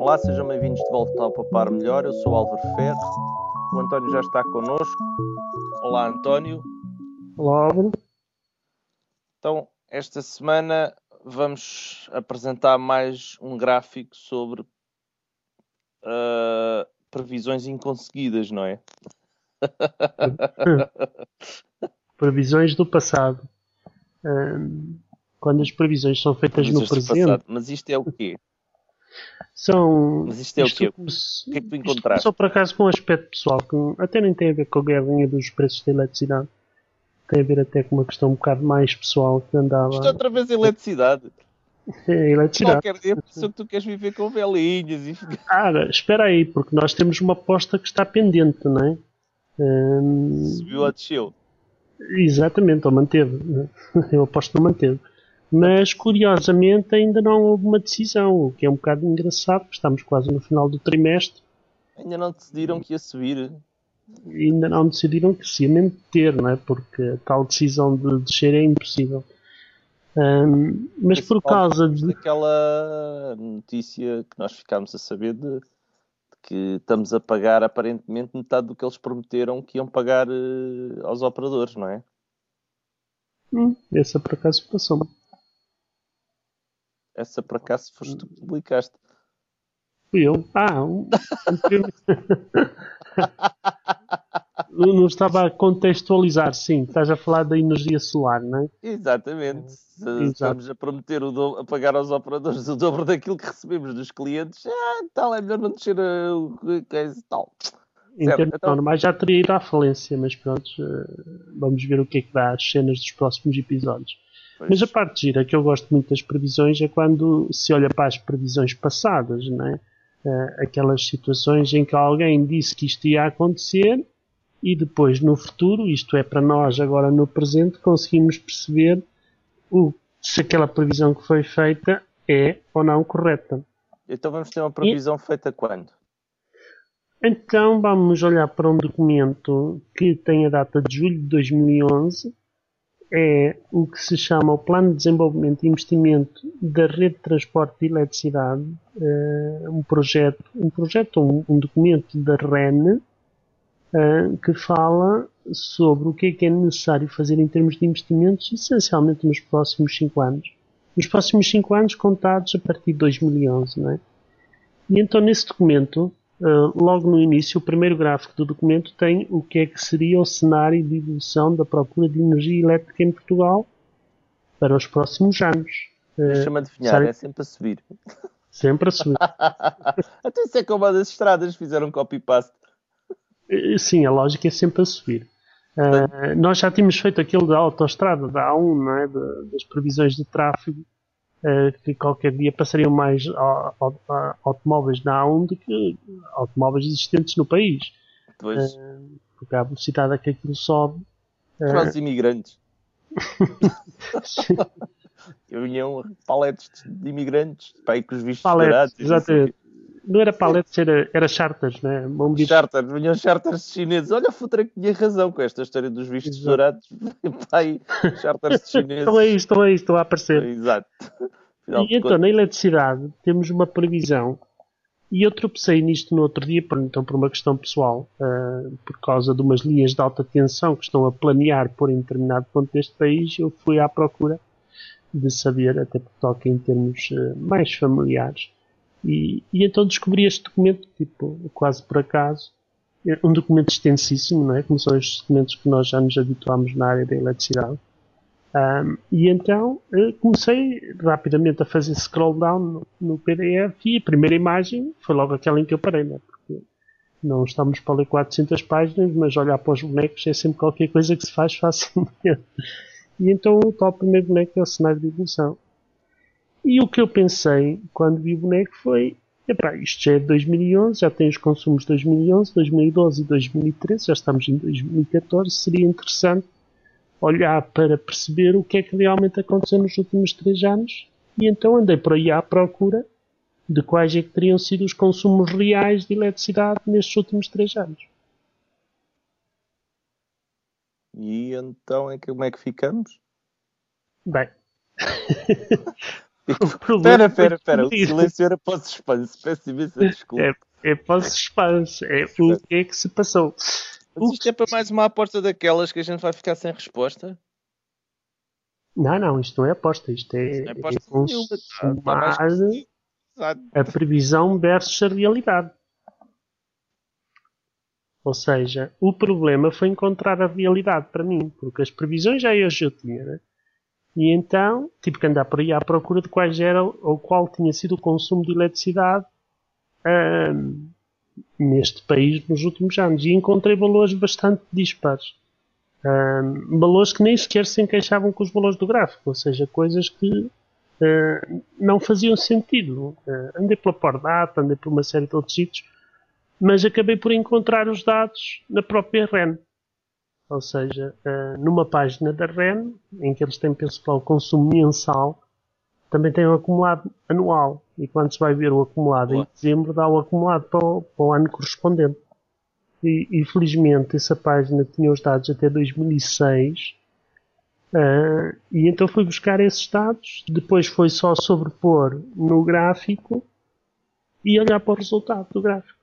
Olá, sejam bem-vindos de volta ao Papar Melhor. Eu sou o Álvaro Ferro. O António já está connosco. Olá, António. Olá, Álvaro. Então, esta semana vamos apresentar mais um gráfico sobre uh, previsões inconseguidas, não é? previsões do passado. Um, quando as previsões são feitas previsões no presente. Passado. Mas isto é o quê? São. Mas isto é isto o quê? O que é que tu encontraste? Só por acaso com um aspecto pessoal, que até nem tem a ver com a guerrinha dos preços da eletricidade. Tem a ver até com uma questão um bocado mais pessoal que andava. Isto é outra vez a eletricidade. É, eletricidade. Qualquer dia a que tu queres viver com velhinhas e Ah, espera aí, porque nós temos uma aposta que está pendente, não é? Hum... Subiu ou desceu? Exatamente, ou manteve. Eu aposto que não manteve. Mas curiosamente ainda não houve uma decisão, o que é um bocado engraçado, estamos quase no final do trimestre. Ainda não decidiram que ia subir. Ainda não decidiram que se ia manter, não é? Porque a tal decisão de descer é impossível. Um, mas por causa de. Daquela notícia que nós ficámos a saber de, de, que estamos a pagar aparentemente metade do que eles prometeram que iam pagar uh, aos operadores, não é? Hum, essa por acaso passou-me. Essa por acaso foste tu que publicaste. Fui eu. Ah, um... não estava a contextualizar, sim. Estás a falar da energia solar, não é? Exatamente. Se estamos a prometer o a pagar aos operadores o dobro daquilo que recebemos dos clientes, ah, tal, é melhor não descer o coisa tal. Em termos então... normais já teria ido à falência, mas pronto, eh, vamos ver o que é que dá as cenas dos próximos episódios. Mas a parte gira que eu gosto muito das previsões é quando se olha para as previsões passadas, não é? Uh, aquelas situações em que alguém disse que isto ia acontecer e depois no futuro, isto é para nós agora no presente, conseguimos perceber o, se aquela previsão que foi feita é ou não correta. Então vamos ter uma previsão e... feita quando? Então vamos olhar para um documento que tem a data de julho de 2011 é o que se chama o Plano de Desenvolvimento e Investimento da Rede de Transporte de Eletricidade, uh, um projeto, um, projeto um, um documento da REN uh, que fala sobre o que é que é necessário fazer em termos de investimentos, essencialmente nos próximos 5 anos. Nos próximos 5 anos contados a partir de 2011, não é? E então nesse documento Uh, logo no início, o primeiro gráfico do documento tem o que é que seria o cenário de evolução da procura de energia elétrica em Portugal para os próximos anos. Uh, Chama de adivinhar, é sempre a subir. Sempre a subir. Até isso é como as estradas fizeram copy-paste. Uh, sim, a lógica é sempre a subir. Uh, nós já tínhamos feito aquilo da autoestrada, da A1, não é? De, das previsões de tráfego que qualquer dia passariam mais automóveis na A1 do que automóveis existentes no país. Pois. Uh, porque a velocidade a que aquilo sobe. Para os imigrantes. União paletes de imigrantes, para aí com os vistos paletes, exatamente. Não era paletes, era, era charters, né? Vamos charters, vinham charters chineses. Olha, Futra que tinha razão com esta história dos vistos Exato. dourados. Pai, charters chineses. Estão aí, estão aí, estão a aparecer. Exato. Afinal e então, na eletricidade, temos uma previsão. E eu tropecei nisto no outro dia, por, então, por uma questão pessoal, uh, por causa de umas linhas de alta tensão que estão a planear por em determinado ponto deste país. Eu fui à procura de saber, até porque toca em termos uh, mais familiares, e, e, então descobri este documento, tipo, quase por acaso. É um documento extensíssimo, não é? Como são estes documentos que nós já nos habituámos na área da eletricidade. Um, e então eh, comecei rapidamente a fazer scroll down no, no, PDF e a primeira imagem foi logo aquela em que eu parei, né? porque não estamos para ler 400 páginas, mas olhar para os bonecos é sempre qualquer coisa que se faz facilmente. E então o tal primeiro boneco é o cenário de evolução. E o que eu pensei quando vi o boneco foi: epá, isto já é de 2011, já tem os consumos de 2011, 2012 e 2013, já estamos em 2014. Seria interessante olhar para perceber o que é que realmente aconteceu nos últimos três anos. E então andei por aí à procura de quais é que teriam sido os consumos reais de eletricidade nestes últimos três anos. E então é que, como é que ficamos? Bem, Espera, espera, espera. O silêncio era para o suspense. Peço imensa desculpa. É, é para o suspense. É o que é que se passou. Mas isto é para mais uma aposta daquelas que a gente vai ficar sem resposta? Não, não, isto não é aposta. Isto é, é, aposta é consumar tá, tá a previsão versus a realidade. Ou seja, o problema foi encontrar a realidade para mim, porque as previsões já eu já tinha, né? E então tive que andar por aí à procura de quais era ou qual tinha sido o consumo de eletricidade neste país nos últimos anos. E encontrei valores bastante dispares. Valores que nem sequer se encaixavam com os valores do gráfico, ou seja, coisas que não faziam sentido. Andei pela Pordata, andei por uma série de outros sítios, mas acabei por encontrar os dados na própria REN. Ou seja, uh, numa página da REN, em que eles têm, penso o consumo mensal, também tem o acumulado anual. E quando se vai ver o acumulado Boa. em dezembro, dá o acumulado para o, para o ano correspondente. E, e, felizmente essa página tinha os dados até 2006. Uh, eh, e então fui buscar esses dados. Depois foi só sobrepor no gráfico e olhar para o resultado do gráfico.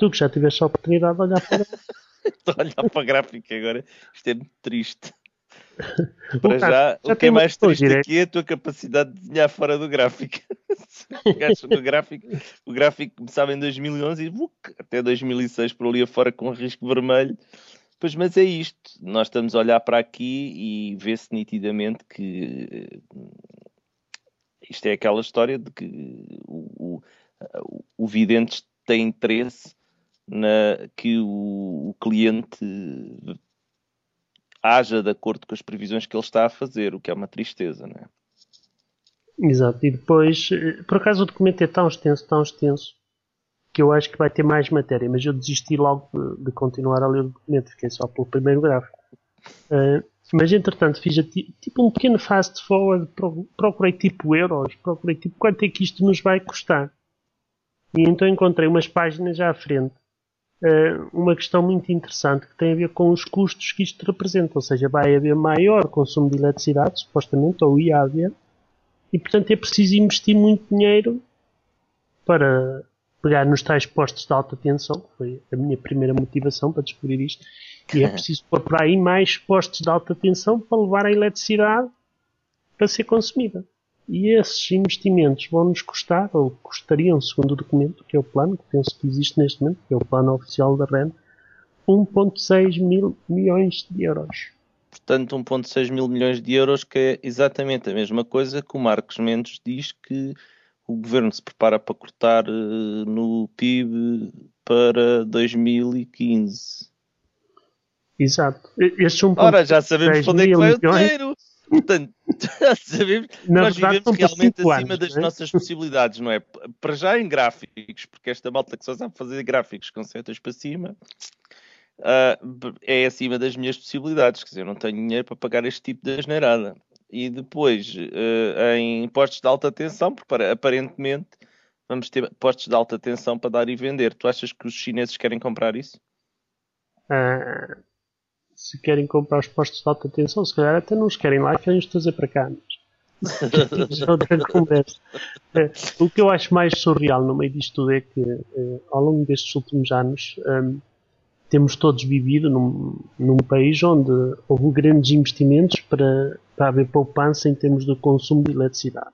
Tu que já tiveste a oportunidade de olhar para. Estou a olhar para a gráfica agora. Isto é muito triste. Para já, já, o que é mais triste direto. aqui é a tua capacidade de desenhar fora do gráfico. no gráfico, o gráfico começava em 2011 e até 2006 por ali afora com risco vermelho. Pois, mas é isto. Nós estamos a olhar para aqui e vê-se nitidamente que eh, isto é aquela história de que o, o, o vidente tem interesse na, que o, o cliente haja de acordo com as previsões que ele está a fazer, o que é uma tristeza, não é? Exato, e depois, eh, por acaso o documento é tão extenso, tão extenso, que eu acho que vai ter mais matéria, mas eu desisti logo de, de continuar a ler o documento, fiquei só pelo primeiro gráfico. Uh, mas entretanto fiz tipo um pequeno fast forward, procurei tipo euros, procurei tipo quanto é que isto nos vai custar. E então encontrei umas páginas à frente uma questão muito interessante que tem a ver com os custos que isto representa. Ou seja, vai haver maior consumo de eletricidade, supostamente, ou ia haver, e portanto é preciso investir muito dinheiro para pegar nos tais postos de alta tensão, que foi a minha primeira motivação para descobrir isto, e é preciso pôr por aí mais postos de alta tensão para levar a eletricidade para ser consumida. E esses investimentos vão nos custar, ou custariam, segundo o documento, que é o plano, que penso que existe neste momento, que é o plano oficial da REN, 1,6 mil milhões de euros. Portanto, 1,6 mil milhões de euros, que é exatamente a mesma coisa que o Marcos Mendes diz que o governo se prepara para cortar uh, no PIB para 2015. Exato. Estes 1, Ora, já sabemos onde é que vai o dinheiro. Portanto, sabemos nós verdade, vivemos realmente acima anos, das é? nossas possibilidades, não é? Para já em gráficos, porque esta malta que só sabe fazer gráficos com setas para cima uh, é acima das minhas possibilidades. Quer dizer, eu não tenho dinheiro para pagar este tipo de asneirada. E depois, uh, em postos de alta tensão, porque aparentemente vamos ter postos de alta tensão para dar e vender. Tu achas que os chineses querem comprar isso? Uh, se querem comprar os postos de alta tensão, se calhar até não os querem lá e querem os trazer para cá. Mas... outra conversa. É, o que eu acho mais surreal no meio disto tudo é que, é, ao longo destes últimos anos, um, temos todos vivido num, num, país onde houve grandes investimentos para, para haver poupança em termos de consumo de eletricidade.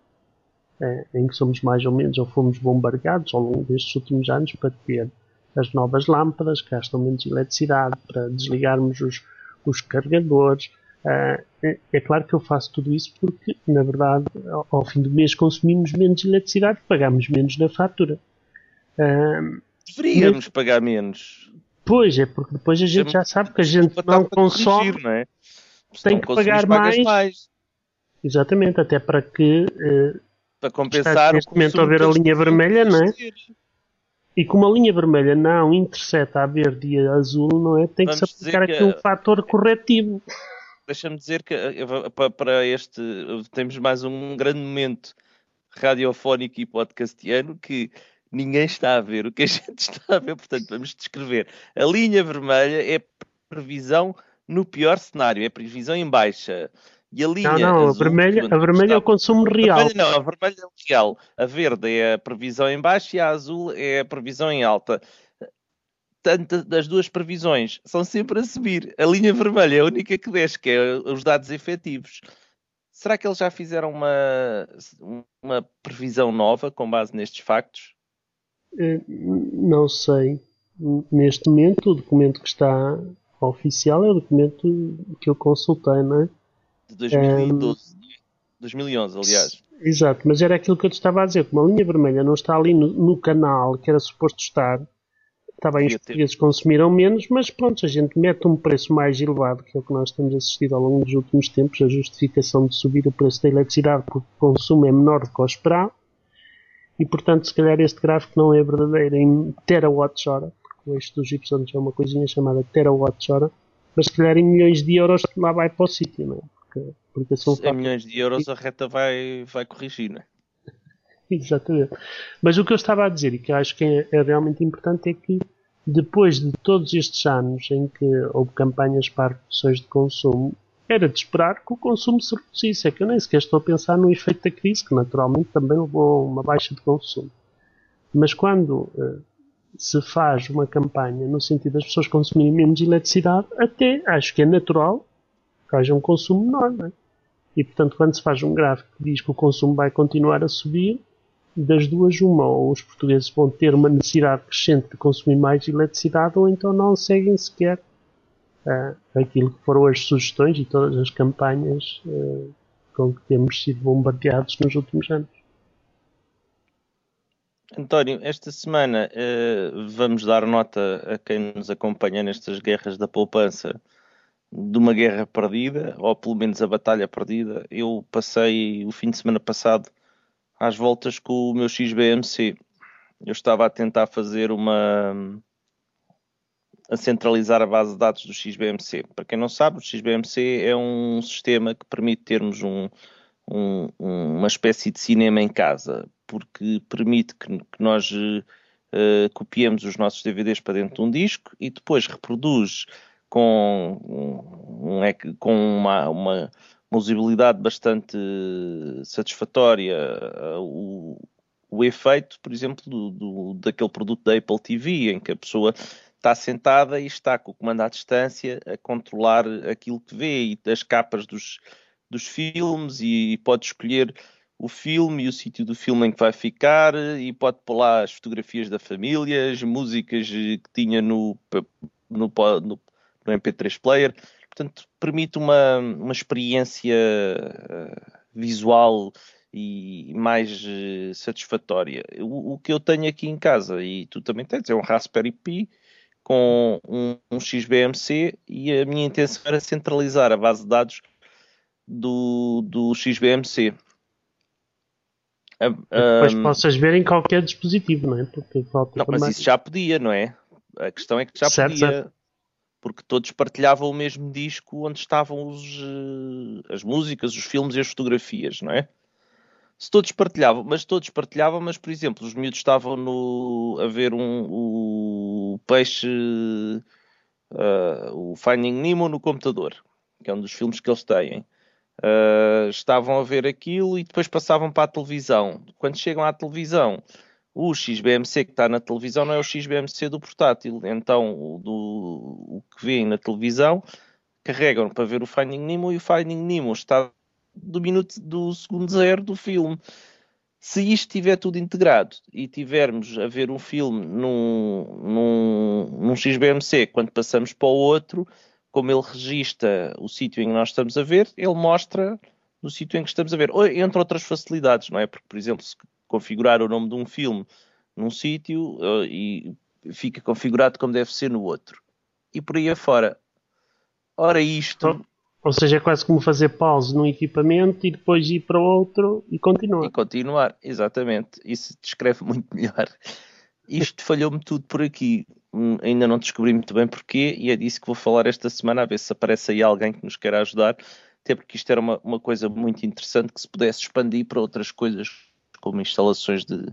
É, em que somos mais ou menos, ou fomos bombardeados ao longo destes últimos anos para ter as novas lâmpadas que gastam menos eletricidade, para desligarmos os, os carregadores. Uh, é, é, claro que eu faço tudo isso porque, na verdade, ao, ao fim do mês consumimos menos eletricidade, pagamos menos na fatura. Uh, Deveríamos mas, pagar menos. Pois, é porque depois a gente já sabe que a gente não consome, corrigir, não é? tem que pagar mais. mais. Exatamente, até para que uh, para compensar neste momento a ver a linha vermelha, não é? E como a linha vermelha não intercepta a verde e a azul, não é? Tem que se aplicar aqui um fator corretivo. Deixa-me dizer que eh, para este temos mais um grande momento radiofónico e podcastiano que ninguém está a ver o que a gente está a ver, portanto vamos descrever. A linha vermelha é previsão no pior cenário, é previsão em baixa. E a linha não, não, azul, a vermelha, a vermelha é o consumo real. A vermelha não, a vermelha é o real. A verde é a previsão em baixo e a azul é a previsão em alta. Tanto das duas previsões são sempre a subir. A linha vermelha é a única que desce, que é os dados efetivos. Será que eles já fizeram uma, uma previsão nova com base nestes factos? Eh, não sei. Neste momento, o documento que está oficial é o documento que eu consultei, não é? De 2012. Um, 2011, aliás. Exato, mas era aquilo que eu te estava a dizer. Como a linha vermelha não está ali no, no canal que era suposto estar, está bem, os portugueses consumiram menos, mas pronto, a gente mete um preço mais elevado, que é o que nós temos assistido ao longo dos últimos tempos, a justificação de subir o preço da eletricidade porque o consumo é menor do que o esperado, e portanto, se calhar este gráfico não é verdadeiro em terawatts-hora, porque o eixo dos Y é uma coisinha chamada terawatts-hora, mas se calhar em milhões de euros lá vai para o sítio, não é? Porque, porque em milhões de euros a reta vai, vai corrigir, não é? Exatamente. Mas o que eu estava a dizer e que eu acho que é, é, realmente importante é que depois de todos estes anos em que houve campanhas para reduções de consumo, era de esperar que o consumo se reduzisse. É que eu nem sequer estou a pensar no efeito da crise, que naturalmente também levou a uma baixa de consumo. Mas quando uh, se faz uma campanha no sentido das pessoas consumirem menos eletricidade, até acho que é natural que haja um consumo menor. Não é? E portanto, quando se faz um gráfico que diz que o consumo vai continuar a subir, das duas, uma, ou os portugueses vão ter uma necessidade crescente de consumir mais eletricidade, ou então não seguem sequer uh, aquilo que foram as sugestões e todas as campanhas uh, com que temos sido bombardeados nos últimos anos. António, esta semana uh, vamos dar nota a quem nos acompanha nestas guerras da poupança de uma guerra perdida, ou pelo menos a batalha perdida. Eu passei o fim de semana passado às voltas com o meu XBMC. Eu estava a tentar fazer uma. a centralizar a base de dados do XBMC. Para quem não sabe, o XBMC é um sistema que permite termos um, um, uma espécie de cinema em casa, porque permite que, que nós uh, copiemos os nossos DVDs para dentro de um disco e depois reproduz com, um, com uma, uma, uma usabilidade bastante satisfatória uh, o, o efeito, por exemplo, do, do, daquele produto da Apple TV, em que a pessoa está sentada e está com o comando à distância a controlar aquilo que vê e as capas dos, dos filmes e pode escolher o filme e o sítio do filme em que vai ficar e pode pôr lá as fotografias da família, as músicas que tinha no, no, no, no MP3 player portanto, permite uma, uma experiência uh, visual e mais uh, satisfatória. O, o, que eu tenho aqui em casa, e tu também tens, é um Raspberry Pi com um, um XBMC e a minha intenção era centralizar a base de dados do, do XBMC. Depois um, possas ver em qualquer dispositivo, não é? Porque não, mas isso já podia, não é? A questão é que já certo, podia. Certo porque todos partilhavam o mesmo disco onde estavam os, eh, as músicas, os filmes e as fotografias, não é? Se todos partilhavam, mas todos partilhavam, mas por exemplo, os miúdos estavam no, a ver um, o peixe, uh, o Finding Nemo no computador, que é um dos filmes que eles têm. Uh, estavam a ver aquilo e depois passavam para a televisão. Quando chegam à televisão, o XBMC que está na televisão não é o XBMC do portátil. Então, o, do, o que vêem na televisão carregam para ver o Finding Nemo e o Finding Nemo está do minuto do segundo zero do filme. Se isto estiver tudo integrado e tivermos a ver um filme num, num, num XBMC, quando passamos para o outro, como ele registra o sítio em que nós estamos a ver, ele mostra no sítio em que estamos a ver. Entre outras facilidades, não é? Porque, por exemplo, se configurar o nome de um filme num sítio uh, e fica configurado como deve ser no outro. E por aí afora. Ora, isto. Ou seja, é quase como fazer pause num equipamento e depois ir para outro e continuar. E continuar, exatamente. Isso descreve muito melhor. Isto falhou-me tudo por aqui. Hum, ainda não descobri muito bem porquê e é disso que vou falar esta semana, a ver se aparece aí alguém que nos queira ajudar. Até porque isto era uma, uma coisa muito interessante que se pudesse expandir para outras coisas como instalações de,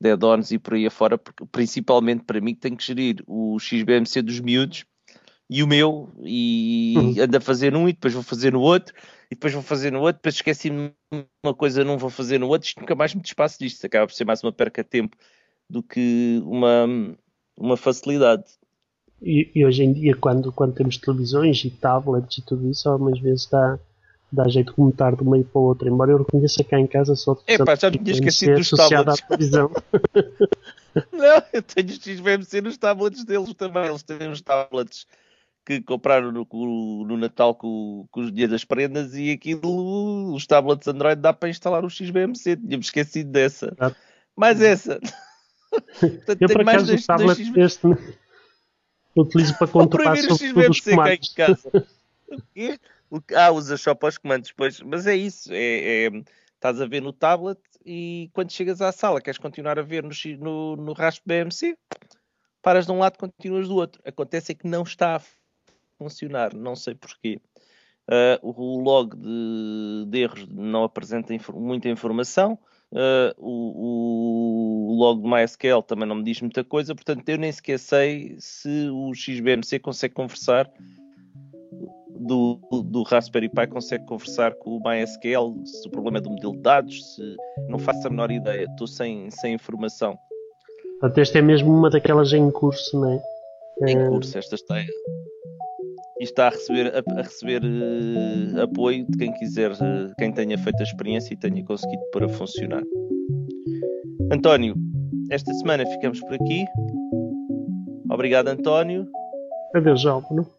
de add-ons e por aí afora, porque, principalmente para mim que tenho que gerir o XBMC dos miúdos e o meu, e uhum. ando a fazer num e depois vou fazer no outro, e depois vou fazer no outro, depois esqueci-me uma coisa, não vou fazer no outro, isto nunca mais me despaço disto, acaba por ser mais uma perca de tempo do que uma, uma facilidade. E, e, hoje em dia, quando, quando temos televisões e tablets e tudo isso, algumas vezes dá, dá jeito de comentar de um meio para o outro, embora eu reconheça cá em casa só É pá, já me tinha esquecido dos tablets. Não, eu tenho os XBMC nos tablets deles também, eles têm uns tablets que compraram no, no Natal com, com os dias das prendas e aquilo, os tablets Android dá para instalar o XBMC, tinha-me esquecido dessa. Ah. Mais essa. Portanto, eu por acaso o tablet dois este utilizo para controlar todos os comandos. Casa. ah, usa só para os comandos, pois. Mas é isso, é, é, estás a ver no tablet e quando chegas à sala queres continuar a ver no, no, no BMC, paras de um lado continuas do outro. Acontece é que não está a funcionar, não sei porquê. Uh, o log de, de, erros não apresenta muita informação. Uh, o, o, log de MySQL também não me diz muita coisa, portanto eu nem sequer sei se o XBMC consegue conversar do, do Raspberry Pi consegue conversar com o MySQL, se o problema é do modelo de dados, se não faço a menor ideia, estou sem, sem informação. Portanto, esta é mesmo uma daquelas em curso, não é? Em é... curso, esta está e está a receber, a, a receber uh, apoio de quem quiser, uh, quem tenha feito a experiência e tenha conseguido para funcionar. António, esta semana ficamos por aqui. Obrigado, António. Adeus, Álvaro.